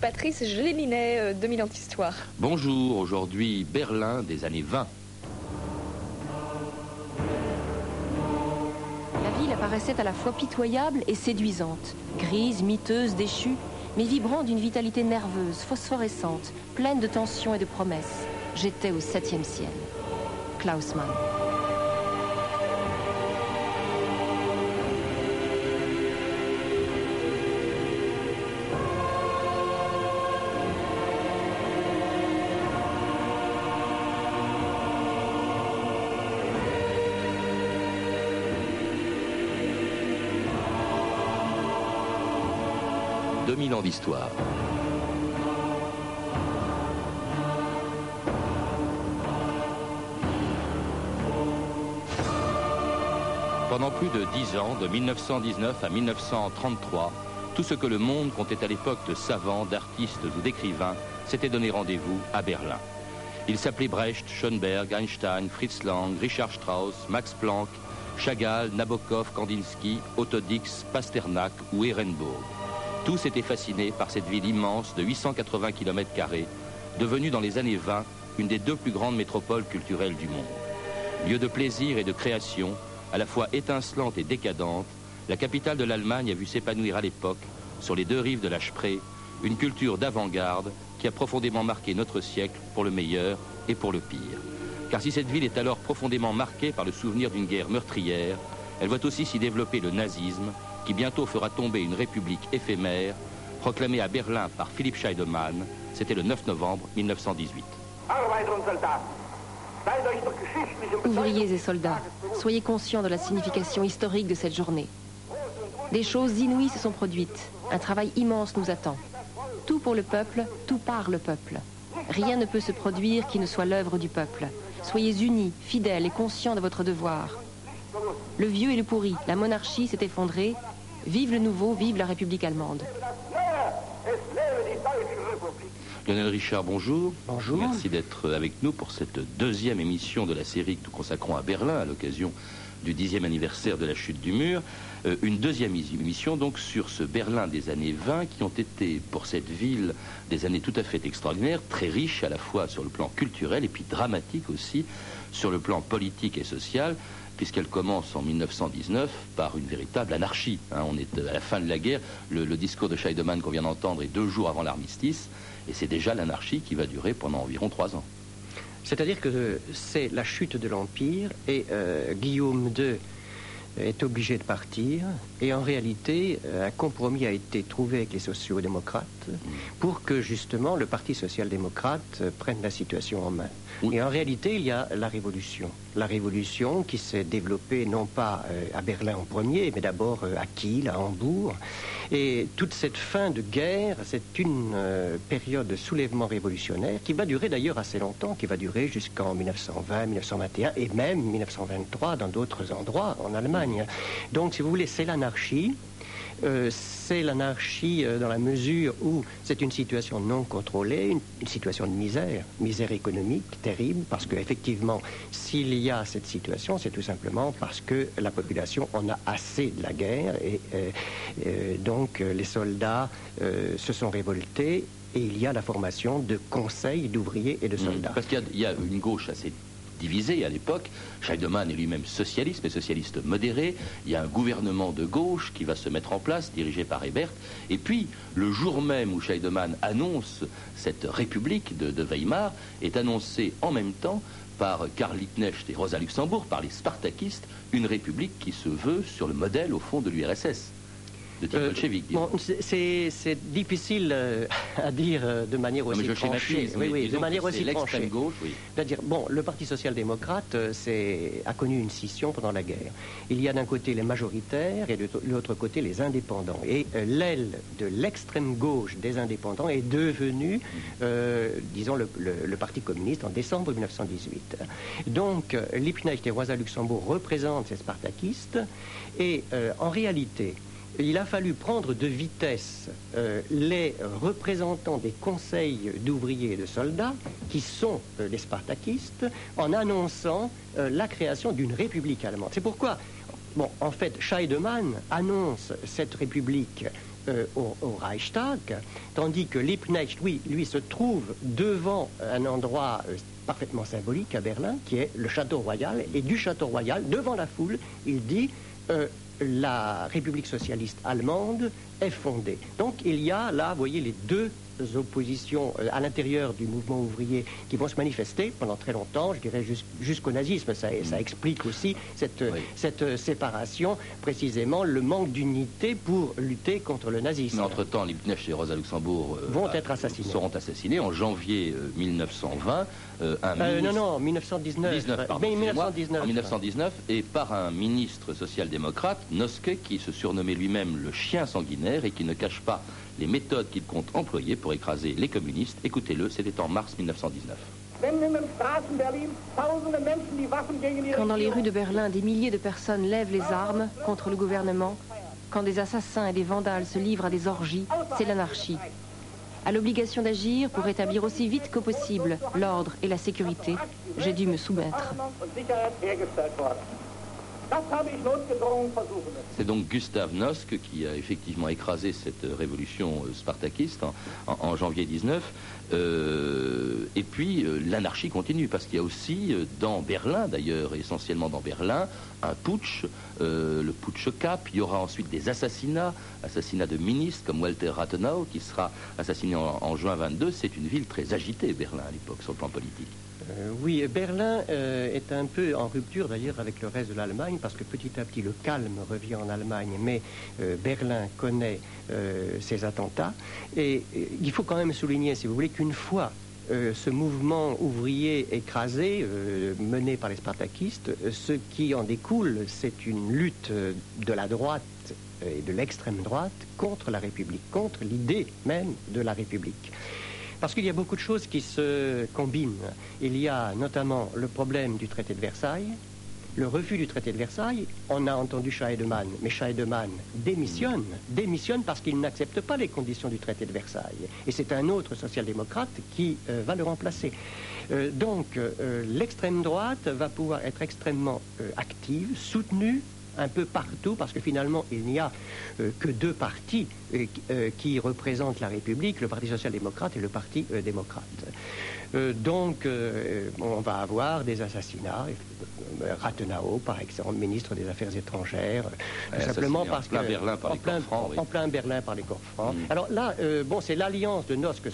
Patrice Gélinet, 2000 ans d'histoire. Bonjour, aujourd'hui Berlin des années 20. La ville apparaissait à la fois pitoyable et séduisante, grise, miteuse, déchue, mais vibrant d'une vitalité nerveuse, phosphorescente, pleine de tensions et de promesses. J'étais au septième ciel. Klaus Mann. Pendant plus de dix ans, de 1919 à 1933, tout ce que le monde comptait à l'époque de savants, d'artistes ou d'écrivains s'était donné rendez-vous à Berlin. Ils s'appelaient Brecht, Schoenberg, Einstein, Fritz Lang, Richard Strauss, Max Planck, Chagall, Nabokov, Kandinsky, Otto Dix, Pasternak ou Ehrenburg. Tous étaient fascinés par cette ville immense de 880 km, devenue dans les années 20 une des deux plus grandes métropoles culturelles du monde. Lieu de plaisir et de création, à la fois étincelante et décadente, la capitale de l'Allemagne a vu s'épanouir à l'époque, sur les deux rives de la Spree, une culture d'avant-garde qui a profondément marqué notre siècle pour le meilleur et pour le pire. Car si cette ville est alors profondément marquée par le souvenir d'une guerre meurtrière, elle voit aussi s'y développer le nazisme, qui bientôt fera tomber une république éphémère, proclamée à Berlin par Philipp Scheidemann. C'était le 9 novembre 1918. Ouvriers et soldats, soyez conscients de la signification historique de cette journée. Des choses inouïes se sont produites. Un travail immense nous attend. Tout pour le peuple, tout par le peuple. Rien ne peut se produire qui ne soit l'œuvre du peuple. Soyez unis, fidèles et conscients de votre devoir. Le vieux et le pourri, la monarchie s'est effondrée, Vive le nouveau, vive la République allemande. Lionel Richard, bonjour. Bonjour. Merci d'être avec nous pour cette deuxième émission de la série que nous consacrons à Berlin à l'occasion du dixième anniversaire de la chute du mur. Euh, une deuxième émission donc sur ce Berlin des années 20 qui ont été pour cette ville des années tout à fait extraordinaires, très riches à la fois sur le plan culturel et puis dramatiques aussi sur le plan politique et social puisqu'elle commence en 1919 par une véritable anarchie. Hein. on est à la fin de la guerre, le, discours de Scheidemann qu'on vient d'entendre est deux jours avant l'armistice, et c'est déjà l'anarchie qui va durer pendant environ trois ans. C'est-à-dire que c'est la chute de l'Empire, et euh, Guillaume II est obligé de partir, et en réalité, un compromis a été trouvé avec les sociaux-démocrates pour que justement le Parti social-démocrate prenne la situation en main. Et en réalité, il y a la révolution. La révolution qui s'est développée non pas euh, à Berlin en premier, mais d'abord euh, à Kiel, à Hambourg. Et toute cette fin de guerre, c'est une euh, période de soulèvement révolutionnaire qui va durer d'ailleurs assez longtemps, qui va durer jusqu'en 1920, 1921 et même 1923 dans d'autres endroits en Allemagne. Donc, si vous voulez, c'est l'anarchie. Euh, c'est l'anarchie euh, dans la mesure où c'est une situation non contrôlée, une, situation de misère, misère économique terrible, parce qu'effectivement, s'il y a cette situation, c'est tout simplement parce que la population en a assez de la guerre et euh, donc les soldats se sont révoltés et il y a la formation de conseils d'ouvriers et de mmh. soldats. parce qu'il y, a une gauche assez divisé à l'époque. Scheidemann est lui-même socialiste, mais socialiste modéré. Il y a un gouvernement de gauche qui va se mettre en place, dirigé par Ebert. Et puis, le jour même où Scheidemann annonce cette république de, Weimar, est annoncé en même temps par Karl Liebknecht et Rosa Luxembourg, par les Spartakistes, une république qui se veut sur le modèle, au fond, de l'URSS de euh, c'est difficile euh, à dire euh, de manière aussi tranchée. Oui, oui, de manière aussi tranchée. Gauche, oui. C'est-à-dire, bon, le Parti social-démocrate a connu une scission pendant la guerre. Il y a d'un côté les majoritaires et de l'autre côté les indépendants. Et l'aile de l'extrême gauche des indépendants est devenue, disons, le, le, Parti communiste en décembre 1918. Donc, Liebknecht et Rosa Luxembourg représentent ces spartakistes. Et en réalité, il a fallu prendre de vitesse euh, les représentants des conseils d'ouvriers et de soldats, qui sont euh, les spartakistes, en annonçant euh, la création d'une république allemande. C'est pourquoi, en fait, Scheidemann annonce cette république au, Reichstag, tandis que Liebknecht, lui, lui se trouve devant un endroit parfaitement symbolique à Berlin, qui est le château royal, et du château royal, devant la foule, il dit la République socialiste allemande est fondée. Donc il y a là, vous voyez, les deux oppositions euh, à l'intérieur du mouvement ouvrier qui vont se manifester pendant très longtemps, je dirais jusqu'au nazisme. Ça, ça, explique aussi cette, cette euh, séparation, précisément le manque d'unité pour lutter contre le nazisme. Mais entre-temps, Liebknecht et Rosa Luxembourg euh, vont être assassinés. seront assassinés en janvier 1920. un non, non, 1919. 19, pardon, 1919. En 1919, et par un ministre social-démocrate, Noske, qui se surnommait lui-même le chien sanguinaire et qui ne cache pas les méthodes qu'il compte employer pour écraser les communistes. Écoutez-le, c'était en mars 1919. Quand dans les rues de Berlin, des milliers de personnes lèvent les armes contre le gouvernement, quand des assassins et des vandales se livrent à des orgies, c'est l'anarchie. À l'obligation d'agir pour rétablir aussi vite que possible l'ordre et la sécurité, j'ai dû me soumettre. C'est donc Gustave Nosk qui a effectivement écrasé cette révolution euh, spartakiste en, janvier 19. Euh, et puis euh, l'anarchie continue parce qu'il y a aussi dans Berlin d'ailleurs, essentiellement dans Berlin, un putsch, le putsch Cap. Il y aura ensuite des assassinats, assassinats de ministres comme Walter Rathenau qui sera assassiné en, en juin 22. C'est une ville très agitée, Berlin à l'époque sur le plan politique. Euh, oui, Berlin euh, est un peu en rupture d'ailleurs avec le reste de l'Allemagne parce que petit à petit le calme revient en Allemagne, mais euh, Berlin connaît ces attentats. Et il faut quand même souligner, si vous voulez, qu'une fois ce mouvement ouvrier écrasé, mené par les spartakistes, ce qui en découle, c'est une lutte de la droite et de l'extrême droite contre la République, contre l'idée même de la République. Parce qu'il y a beaucoup de choses qui se combinent. Il y a notamment le problème du traité de Versailles, le refus du traité de Versailles. On a entendu Scheidemann, mais Scheidemann démissionne, démissionne parce qu'il n'accepte pas les conditions du traité de Versailles. Et c'est un autre social-démocrate qui euh, va le remplacer. Euh, donc, euh, l'extrême droite va pouvoir être extrêmement active, soutenue un peu partout, parce que finalement, il n'y a que deux partis qui représentent la République, le Parti social-démocrate et le Parti démocrate. Donc, on va avoir des assassinats, Rathenau, par exemple, ministre des Affaires étrangères, tout simplement parce que... Berlin par en, plein, en plein Berlin par les corps francs. Alors là, bon, c'est l'alliance de Nosk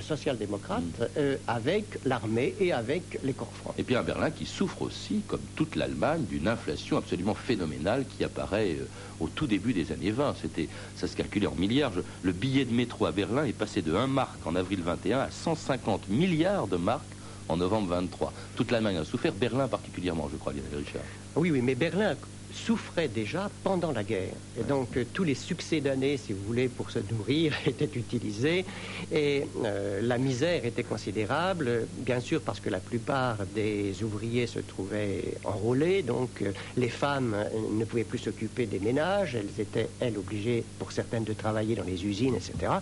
social-démocrate mm. avec l'armée et avec les corps francs. Et puis un Berlin qui souffre aussi, comme toute l'Allemagne, d'une inflation absolument phénoménale qui apparaît au tout début des années 20. C'était, ça se calculait en milliards. le billet de métro à Berlin est passé de 1 marque en avril 21 à 150 milliards de marques en novembre 23. Toute l'Allemagne a souffert, Berlin particulièrement, je crois, Lionel Richard. Oui, oui, mais Berlin souffrait déjà pendant la guerre. Et donc euh, tous les succès d'années, si vous voulez, pour se nourrir étaient utilisés. Et euh, la misère était considérable, bien sûr parce que la plupart des ouvriers se trouvaient enrôlés. Donc euh, les femmes ne pouvaient plus s'occuper des ménages. Elles étaient, elles, obligées, pour certaines, de travailler dans les usines, etc.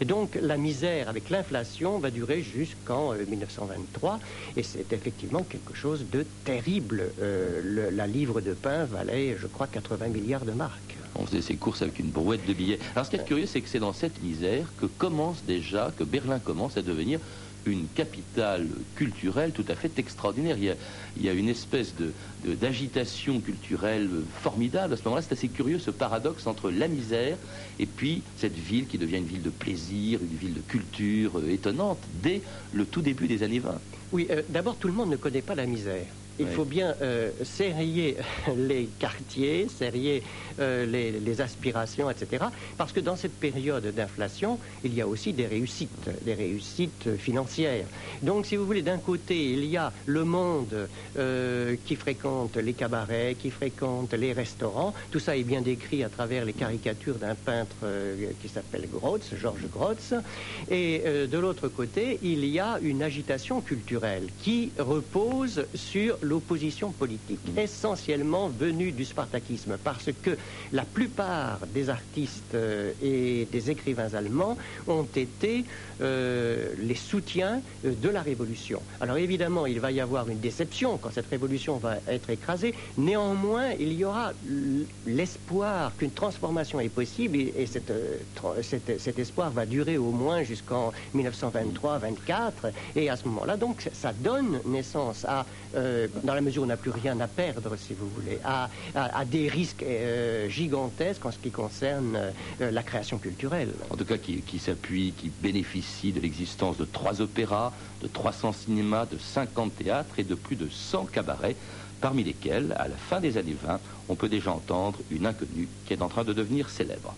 Et donc la misère avec l'inflation va durer jusqu'en 1923. Et c'est effectivement quelque chose de terrible. la livre de pain valait je crois, 80 milliards de marques. On faisait ses courses avec une brouette de billets. Alors ce qui est curieux, c'est que c'est dans cette misère que commence déjà, que Berlin commence à devenir une capitale culturelle tout à fait extraordinaire. Il y a, une espèce de, d'agitation culturelle formidable. À ce moment-là, c'est assez curieux ce paradoxe entre la misère et puis cette ville qui devient une ville de plaisir, une ville de culture euh, étonnante dès le tout début des années 20. Oui, euh, d'abord, tout le monde ne connaît pas la misère il faut bien euh, serrer les quartiers, serrer euh, les, aspirations, etc. Parce que dans cette période d'inflation, il y a aussi des réussites, des réussites financières. Donc, si vous voulez, d'un côté, il y a le monde euh, qui fréquente les cabarets, qui fréquente les restaurants. Tout ça est bien décrit à travers les caricatures d'un peintre qui s'appelle Grotz, Georges Grotz. Et de l'autre côté, il y a une agitation culturelle qui repose sur l'opposition politique, essentiellement venue du spartakisme, parce que la plupart des artistes euh, et des écrivains allemands ont été euh, les soutiens euh, de la révolution. Alors évidemment, il va y avoir une déception quand cette révolution va être écrasée. Néanmoins, il y aura l'espoir qu'une transformation est possible et, cet espoir va durer au moins jusqu'en 1923-24. Et à ce moment-là, donc, ça donne naissance à, dans la mesure où on n'a plus rien à perdre, si vous voulez, à, des risques gigantesques en ce qui concerne la création culturelle. En tout cas, qui, qui s'appuie, qui bénéficie de l'existence de trois opéras, de 300 cinémas, de 50 théâtres et de plus de 100 cabarets, parmi lesquels, à la fin des années 20, on peut déjà entendre une inconnue qui est en train de devenir célèbre.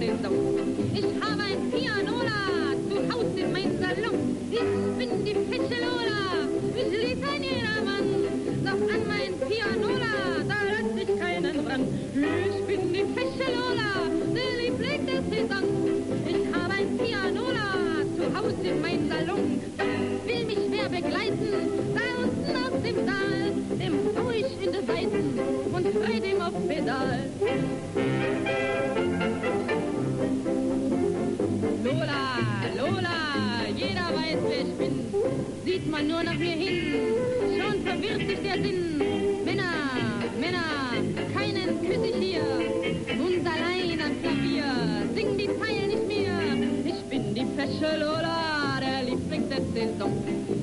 den Saft. Ich habe ein Pianola zu Hause in meinem Salon. Ich bin die fische Lola. Ich lieb ein jedermann. Doch an mein Pianola, da lässt sich keinen ran. Ich bin die fische Lola, der Liebling der Saison. Ich habe ein Pianola zu Hause in meinem Salon. man nur nach mir hin, schon verwirrt sich der Sinn. Männer, Männer, keinen küsse ich hier, uns allein am Klavier, singen die Zeilen nicht mehr. Ich bin die Fäschel Lola. Lieblingssaison.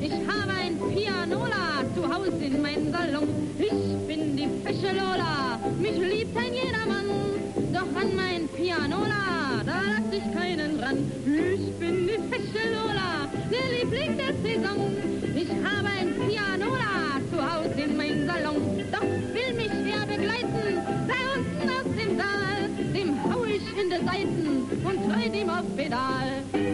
Ich habe ein Pianola zu Hause in meinem Salon. Ich bin die fische Lola, mich liebt ein jedermann. Doch an mein Pianola, da lass ich keinen ran. Ich bin die fische Lola, der Liebling der Saison. Ich habe ein Pianola zu Hause in meinem Salon. Doch will mich wer begleiten, da unten aus dem Saal. Dem hau ich in die Seiten und treu ihm auf Pedal.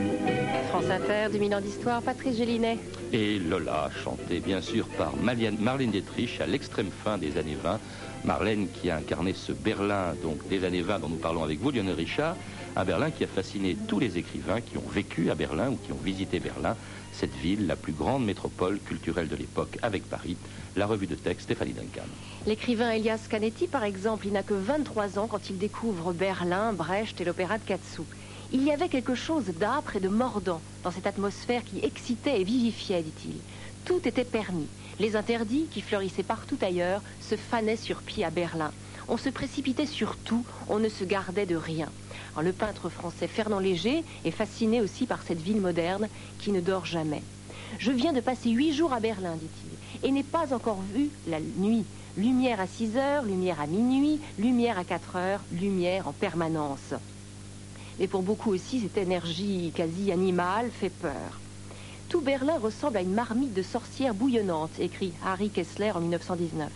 France Inter, 2000 ans d'histoire, Patrice Gélinet. Et Lola, chantée bien sûr par Marlène Dietrich à l'extrême fin des années 20. Marlène qui a incarné ce Berlin donc des années 20 dont nous parlons avec vous, Lionel Richard. Un Berlin qui a fasciné tous les écrivains qui ont vécu à Berlin ou qui ont visité Berlin, cette ville, la plus grande métropole culturelle de l'époque avec Paris. La revue de texte Stéphanie Duncan. L'écrivain Elias Canetti, par exemple, il n'a que 23 ans quand il découvre Berlin, Brecht et l'opéra de Katsu. Il y avait quelque chose d'âpre et de mordant dans cette atmosphère qui excitait et vivifiait, dit-il. Tout était permis. Les interdits, qui fleurissaient partout ailleurs, se fanaient sur pied à Berlin. On se précipitait sur tout, on ne se gardait de rien. le peintre français Fernand Léger est fasciné aussi par cette ville moderne qui ne dort jamais. Je viens de passer huit jours à Berlin, dit-il, et n'ai pas encore vu la nuit. Lumière à 6 heures, lumière à minuit, lumière à 4 heures, lumière en permanence. Et pour beaucoup aussi, cette énergie quasi animale fait peur. Tout Berlin ressemble à une marmite de sorcières bouillonnante, écrit Harry Kessler en 1919,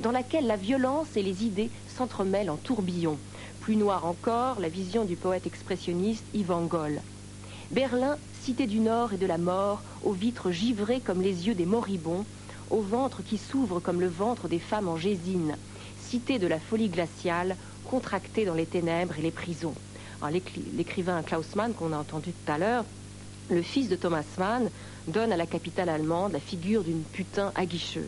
dans laquelle la violence et les idées s'entremêlent en tourbillon. Plus noir encore, la vision du poète expressionniste Ivan Goll. Berlin, cité du Nord et de la mort, aux vitres givrées comme les yeux des moribonds, au ventre qui s'ouvre comme le ventre des femmes en gésine, cité de la folie glaciale, contractée dans les ténèbres et les prisons l'écrivain Klaus Mann qu'on a entendu tout à l'heure, le fils de Thomas Mann, donne à la capitale allemande la figure d'une putain aguicheuse.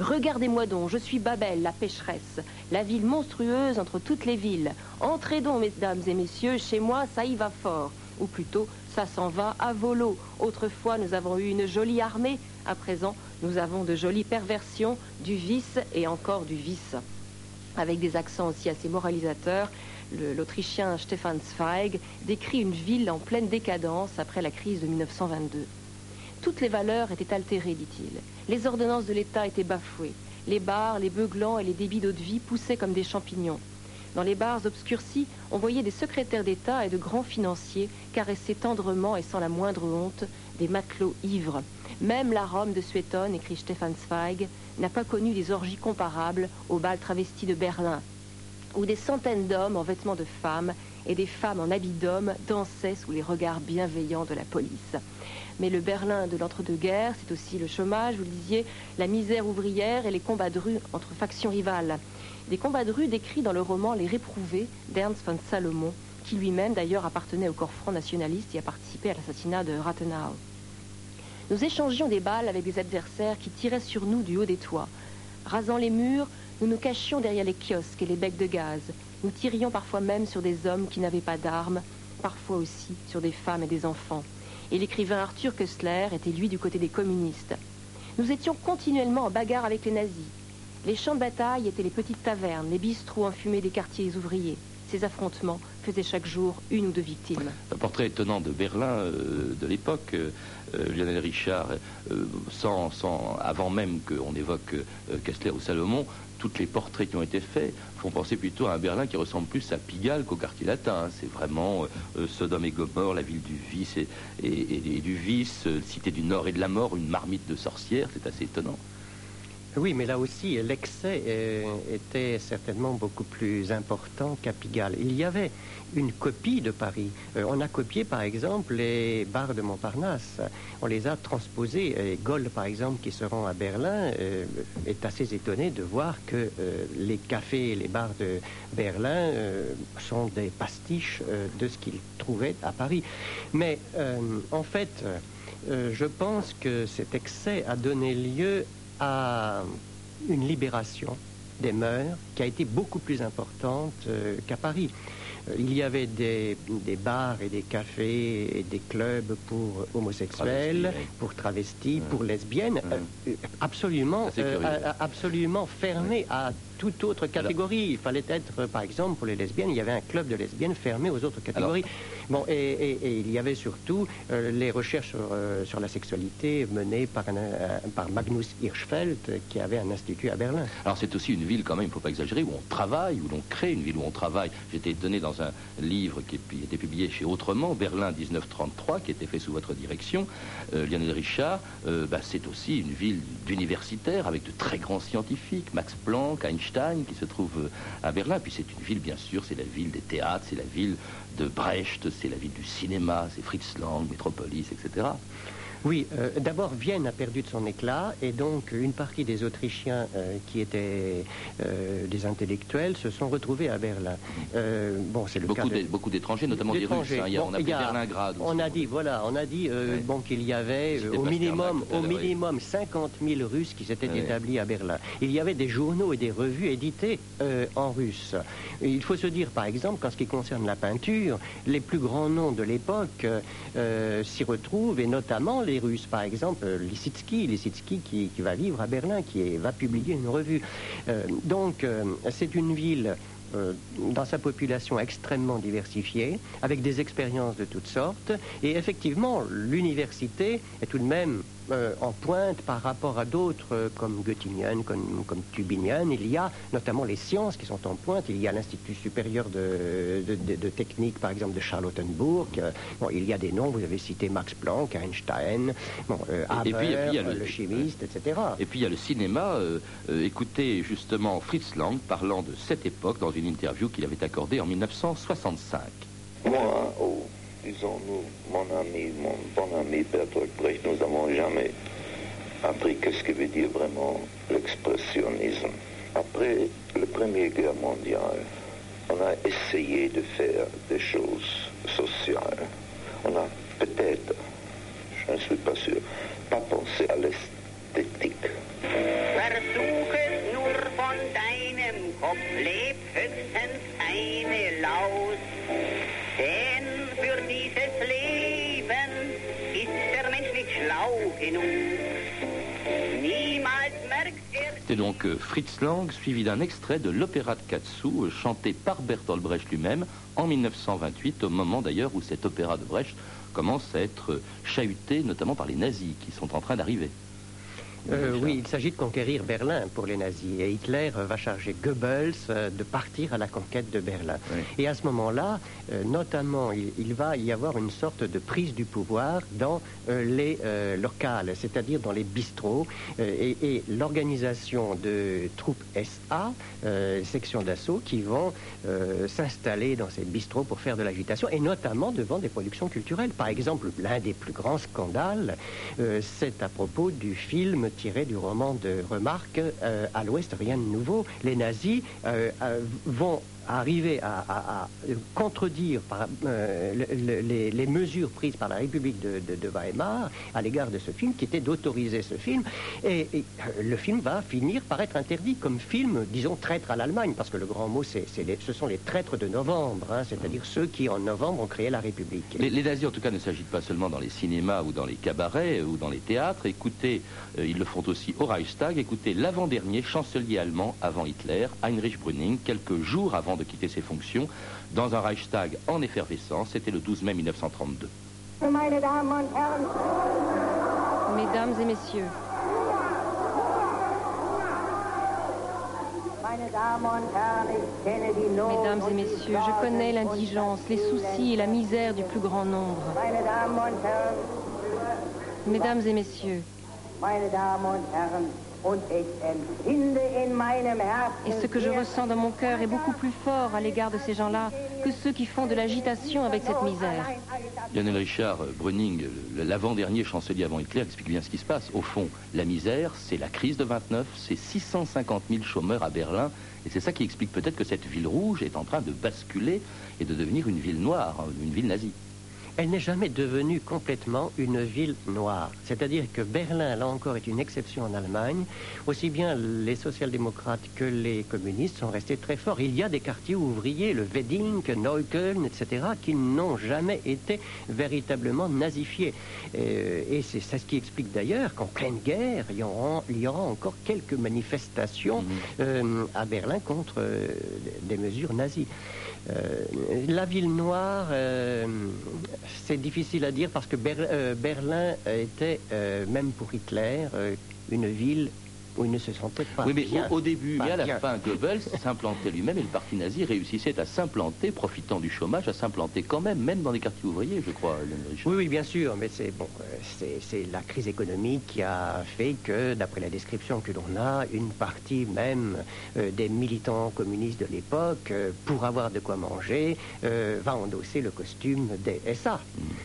Regardez-moi donc, je suis Babel, la pécheresse, la ville monstrueuse entre toutes les villes. Entrez donc, mesdames et messieurs, chez moi, ça y va fort. Ou plutôt, ça s'en va à volo. Autrefois, nous avons eu une jolie armée. À présent, nous avons de jolies perversions, du vice et encore du vice. Avec des accents aussi assez moralisateurs l'Autrichien Stefan Zweig décrit une ville en pleine décadence après la crise de 1922. Toutes les valeurs étaient altérées, dit-il. Les ordonnances de l'État étaient bafouées. Les bars, les beuglants et les débits d'eau de vie poussaient comme des champignons. Dans les bars obscurcis, on voyait des secrétaires d'État et de grands financiers caresser tendrement et sans la moindre honte des matelots ivres. Même la Rome de Suétone, écrit Stefan Zweig, n'a pas connu des orgies comparables au bal travesti de Berlin, où des centaines d'hommes en vêtements de femmes et des femmes en habits d'hommes dansaient sous les regards bienveillants de la police. Mais le Berlin de l'entre-deux-guerres, c'est aussi le chômage, vous le la misère ouvrière et les combats de rue entre factions rivales. Des combats de rue décrits dans le roman Les Réprouvés d'Ernst von Salomon, qui lui-même d'ailleurs appartenait au corps front nationaliste et a participé à l'assassinat de Rathenau. Nous échangions des balles avec des adversaires qui tiraient sur nous du haut des toits. Rasant les murs, nous nous cachions derrière les kiosques et les becs de gaz. Nous tirions parfois même sur des hommes qui n'avaient pas d'armes, parfois aussi sur des femmes et des enfants. Et l'écrivain Arthur Kessler était lui du côté des communistes. Nous étions continuellement en bagarre avec les nazis. Les champs de bataille étaient les petites tavernes, les bistrots enfumés des quartiers ouvriers. Ces affrontements faisaient chaque jour une ou deux victimes. Un portrait étonnant de Berlin euh, de l'époque. Euh, Lionel Richard, euh, sans, sans, avant même qu'on évoque Kessler ou Salomon, tous les portraits qui ont été faits font penser plutôt à un Berlin qui ressemble plus à Pigalle qu'au quartier latin. C'est vraiment Sodome et Gomorre, la ville du vice et, et du vice, cité du nord et de la mort, une marmite de sorcières. C'est assez étonnant. Oui, mais là aussi, l'excès euh, était certainement beaucoup plus important qu'à Pigalle. Il y avait une copie de Paris. Euh, on a copié, par exemple, les bars de Montparnasse. On les a transposés. Et Gaulle, par exemple, qui se rend à Berlin, euh, est assez étonné de voir que les cafés et les bars de Berlin sont des pastiches de ce qu'il trouvait à Paris. Mais en fait, je pense que cet excès a donné lieu à une libération des mœurs qui a été beaucoup plus importante euh, qu'à Paris. Euh, il y avait des, bars et des cafés et des clubs pour homosexuels, pour travestis, pour lesbiennes, euh, absolument, absolument fermés à toute autre catégorie. Il fallait être, par exemple, pour les lesbiennes, il y avait un club de lesbiennes fermé aux autres catégories. bon, et, il y avait surtout euh, les recherches euh, sur, la sexualité menées par, par Magnus Hirschfeld, qui avait un institut à Berlin. Alors c'est aussi une ville, quand même, il ne faut pas exagérer, où on travaille, où l'on crée une ville où on travaille. J'étais donné dans un livre qui était publié chez Autrement, Berlin 1933, qui était fait sous votre direction, euh, Lionel Richard. Bah, c'est aussi une ville d'universitaires avec de très grands scientifiques, Max Planck, Einstein qui se trouve euh, à Berlin. Puis c'est une ville, bien sûr, c'est la ville des théâtres, c'est la ville de Brecht, c'est la ville du cinéma, c'est Fritz Lang, Métropolis, etc. Oui, euh, d'abord Vienne a perdu de son éclat et donc une partie des Autrichiens euh, qui étaient euh, des intellectuels se sont retrouvés à Berlin. bon, c'est le beaucoup cas beaucoup d'étrangers, notamment des Russes. Hein. on a, Berlingrad. On a dit voilà, on a dit bon qu'il y avait au minimum au minimum 50 000 Russes qui s'étaient établis à Berlin. Il y avait des journaux et des revues édités en russe. il faut se dire par exemple qu'en ce qui concerne la peinture, les plus grands noms de l'époque s'y retrouvent et notamment les Par exemple, Lissitsky, Lissitsky qui, va vivre à Berlin, qui va publier une revue. Euh, donc, euh, c'est une ville euh, dans sa population extrêmement diversifiée, avec des expériences de toutes sortes. Et effectivement, l'université est tout de même euh, en pointe par rapport à d'autres euh, comme Göttingen, comme, comme, Tübingen. Il y a notamment les sciences qui sont en pointe. Il y a l'Institut supérieur de, de, technique, par exemple, de Charlottenburg. Bon, il y a des noms, vous avez cité Max Planck, Einstein, bon, et, puis, il y a le, chimiste, etc. Et puis il y a le cinéma. écoutez justement Fritz Lang parlant de cette époque dans une interview qu'il avait accordée en 1965. Moi, oh, disons nous, mon ami, mon bon ami Bertolt Brecht, nous n'avons jamais appris qu'est-ce que veut dire vraiment l'expressionnisme. Après la Première Guerre mondiale, on a essayé de faire des choses sociales. On a peut-être, je ne suis pas sûr, pas pensé à l'esthétique. C'était donc euh, Fritz Lang, suivi d'un extrait de l'opéra de Katsu, euh, chanté par Bertolt Brecht lui-même en 1928, au moment d'ailleurs où cet opéra de Brecht commence à être euh, chahuté, notamment par les nazis qui sont en train d'arriver. Euh, oui, il s'agit de conquérir Berlin pour les nazis. Et Hitler va charger Goebbels euh, de partir à la conquête de Berlin. Et à ce moment-là, euh, notamment, il, va y avoir une sorte de prise du pouvoir dans les locales, c'est-à-dire dans les bistrots. et, l'organisation de troupes SA, sections d'assaut, qui vont s'installer dans ces bistrots pour faire de l'agitation, et notamment devant des productions culturelles. Par exemple, l'un des plus grands scandales, c'est à propos du film tiré du roman de Remarque, euh, À l'Ouest, rien de nouveau. Les nazis euh, euh, vont arriver à, contredire par, euh, les, mesures prises par la République de, Weimar à l'égard de ce film, qui était d'autoriser ce film. Et, euh, le film va finir par être interdit comme film, disons, traître à l'Allemagne, parce que le grand mot, c'est, ce sont les traîtres de novembre, hein, c'est-à-dire ceux qui, en novembre, ont créé la République. Les, nazis, en tout cas, ne s'agitent pas seulement dans les cinémas ou dans les cabarets ou dans les théâtres. Écoutez, euh, ils le font aussi au Reichstag. Écoutez l'avant-dernier chancelier allemand avant Hitler, Heinrich Brüning, quelques jours avant de quitter ses fonctions dans un Reichstag en effervescence. C'était le 12 mai 1932. Mesdames et messieurs, Mesdames et messieurs, je connais l'indigence, les soucis et la misère du plus grand nombre. Mesdames et messieurs, et ce que je ressens dans mon cœur est beaucoup plus fort à l'égard de ces gens-là que ceux qui font de l'agitation avec cette misère. Lionel Richard Brüning, l'avant-dernier chancelier avant Hitler, explique bien ce qui se passe. Au fond, la misère, c'est la crise de 29, c'est 650 000 chômeurs à Berlin, et c'est ça qui explique peut-être que cette ville rouge est en train de basculer et de devenir une ville noire, une ville nazie elle n'est jamais devenue complètement une ville noire. C'est-à-dire que Berlin, là encore, est une exception en Allemagne. Aussi bien les social-démocrates que les communistes sont restés très forts. Il y a des quartiers ouvriers, le Wedding, Neukölln, etc., qui n'ont jamais été véritablement nazifiés. Euh, et c'est ça ce qui explique d'ailleurs qu'en pleine guerre, il y, aura, encore quelques manifestations mmh. euh, à Berlin contre euh, des mesures nazies. Euh, la ville noire, euh, c'est difficile à dire parce que euh, Berlin était, même pour Hitler, une ville où il ne se sentait pas Oui, mais Au, début, mais à la fin, Goebbels s'implantait lui-même et le parti nazi réussissait à s'implanter, profitant du chômage, à s'implanter quand même, même dans les quartiers ouvriers, je crois. Oui, oui, bien sûr, mais c'est bon, euh, c'est la crise économique qui a fait que, d'après la description que l'on a, une partie même euh, des militants communistes de l'époque, euh, pour avoir de quoi manger, va endosser le costume des SA.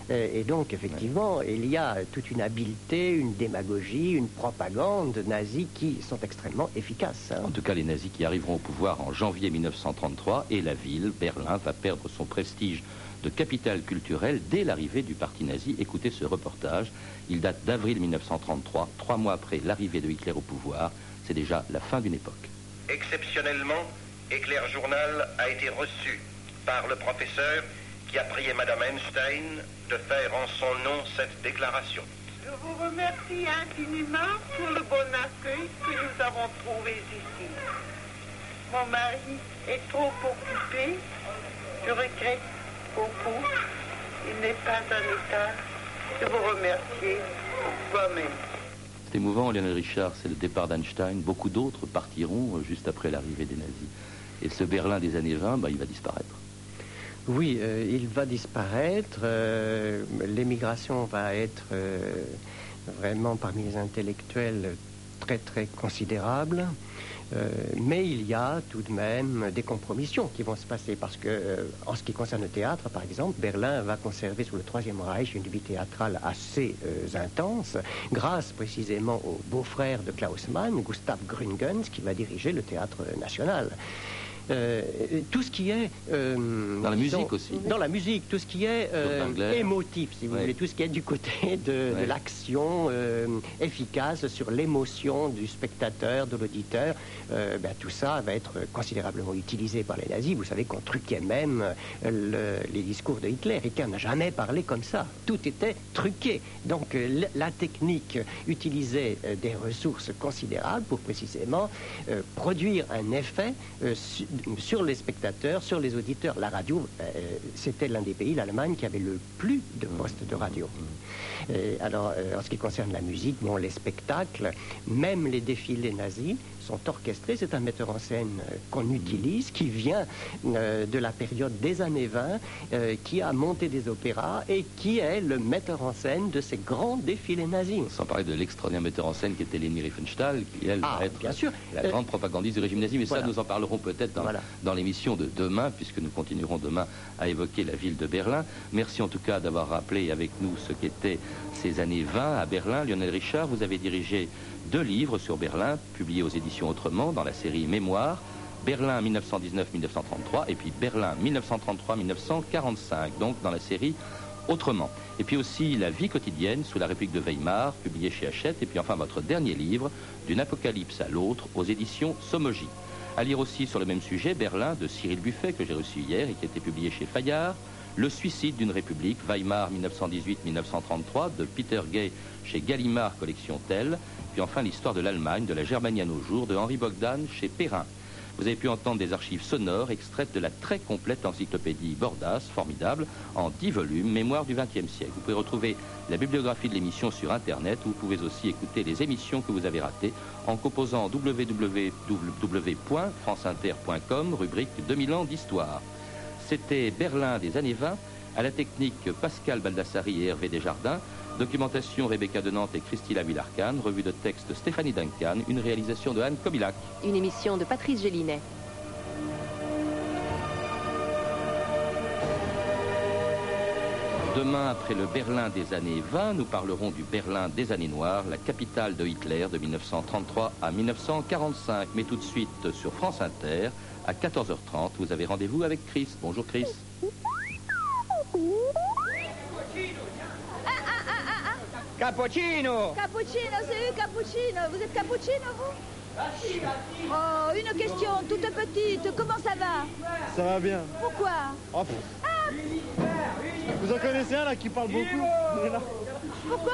Mm. et donc, effectivement, il y a toute une habileté, une démagogie, une propagande nazie qui sont extrêmement efficaces. Hein. En tout cas, les nazis qui arriveront au pouvoir en janvier 1933 et la ville, Berlin, va perdre son prestige de capitale culturelle dès l'arrivée du parti nazi. Écoutez ce reportage. Il date d'avril 1933, trois mois après l'arrivée de Hitler au pouvoir. C'est déjà la fin d'une époque. Exceptionnellement, Éclair Journal a été reçu par le professeur qui a prié Madame Einstein de faire en son nom cette déclaration. Je vous remercie infiniment pour le bon accueil que nous avons trouvé ici. Mon mari est trop occupé. Je regrette beaucoup. Il n'est pas en état de vous remercier moi-même. C'est émouvant, Lionel Richard, c'est le départ d'Einstein. Beaucoup d'autres partiront euh, juste après l'arrivée des nazis. Et ce Berlin des années 20, bah, il va disparaître. Oui, euh, il va disparaître. Euh, l'émigration va être euh, vraiment parmi les intellectuels très très considérable. mais il y a tout de même des compromissions qui vont se passer parce que, en ce qui concerne le théâtre, par exemple, Berlin va conserver sous le Troisième Reich une vie théâtrale assez intense, grâce précisément au beau-frère de Klaus Mann, Gustav Grüngens, qui va diriger le théâtre national. Euh, tout ce qui est... Euh, dans la musique aussi. Dans la musique, tout ce qui est euh, émotif, si vous voulez, tout ce qui est du côté de, l'action efficace sur l'émotion du spectateur, de l'auditeur, ben, tout ça va être considérablement utilisé par les nazis. Vous savez qu'on truquait même les discours de Hitler. Hitler n'a jamais parlé comme ça. Tout était truqué. Donc la technique utilisait des ressources considérables pour précisément produire un effet sur les spectateurs, sur les auditeurs. La radio, euh, c'était l'un des pays, l'Allemagne, qui avait le plus de postes de radio. Euh, alors, euh, en ce qui concerne la musique, bon, les spectacles, même les défilés nazis, sont orchestrés. C'est un metteur en scène euh, qu'on utilise, qui vient euh, de la période des années 20, euh, qui a monté des opéras et qui est le metteur en scène de ces grands défilés nazis. Sans parler de l'extraordinaire metteur en scène qui était Leni Riefenstahl, qui elle Ah, va être bien sûr. la grande propagandiste du régime nazi. Mais voilà. ça, nous en parlerons peut-être dans, Voilà. dans l'émission de demain, puisque nous continuerons demain à évoquer la ville de Berlin. Merci en tout cas d'avoir rappelé avec nous ce qu'étaient ces années 20 à Berlin. Lionel Richard, vous avez dirigé deux livres sur Berlin, publiés aux éditions Autrement, dans la série Mémoire. Berlin 1919-1933 et puis Berlin 1933-1945, donc dans la série Autrement. Et puis aussi La vie quotidienne sous la République de Weimar, publié chez Hachette. Et puis enfin votre dernier livre, D'une apocalypse à l'autre, aux éditions Somogy. À lire aussi sur le même sujet, Berlin, de Cyril Buffet, que j'ai reçu hier et qui a été publié chez Fayard. Le suicide d'une république, Weimar 1918-1933, de Peter Gay chez Gallimard, collection Tell. Puis enfin l'histoire de l'Allemagne, de la Germanie à nos jours, de Henri Bogdan chez Perrin. Vous avez pu entendre des archives sonores extraites de la très complète encyclopédie Bordas, formidable, en 10 volumes, mémoire du XXe siècle. Vous pouvez retrouver la bibliographie de l'émission sur Internet. Vous pouvez aussi écouter les émissions que vous avez ratées en composant www.franceinter.com, rubrique 2000 ans d'histoire. C'était Berlin des années 20, à la technique Pascal Baldassari et Hervé Desjardins, documentation Rebecca de Nantes et Christine Villarcan, revue de texte Stéphanie Duncan, une réalisation de Anne Kobilac. Une émission de Patrice Gélinet. Demain, après le Berlin des années 20, nous parlerons du Berlin des années noires, la capitale de Hitler de 1933 à 1945. Mais tout de suite sur France Inter, à 14h30, vous avez rendez-vous avec Chris. Bonjour Chris. Cappuccino Cappuccino, c'est eux, Cappuccino? Vous êtes Cappuccino, vous? Oh, une question toute petite. Comment ça va? Ça va bien. Pourquoi? Oh, pff. Vous en connaissez un là qui parle beaucoup? Pourquoi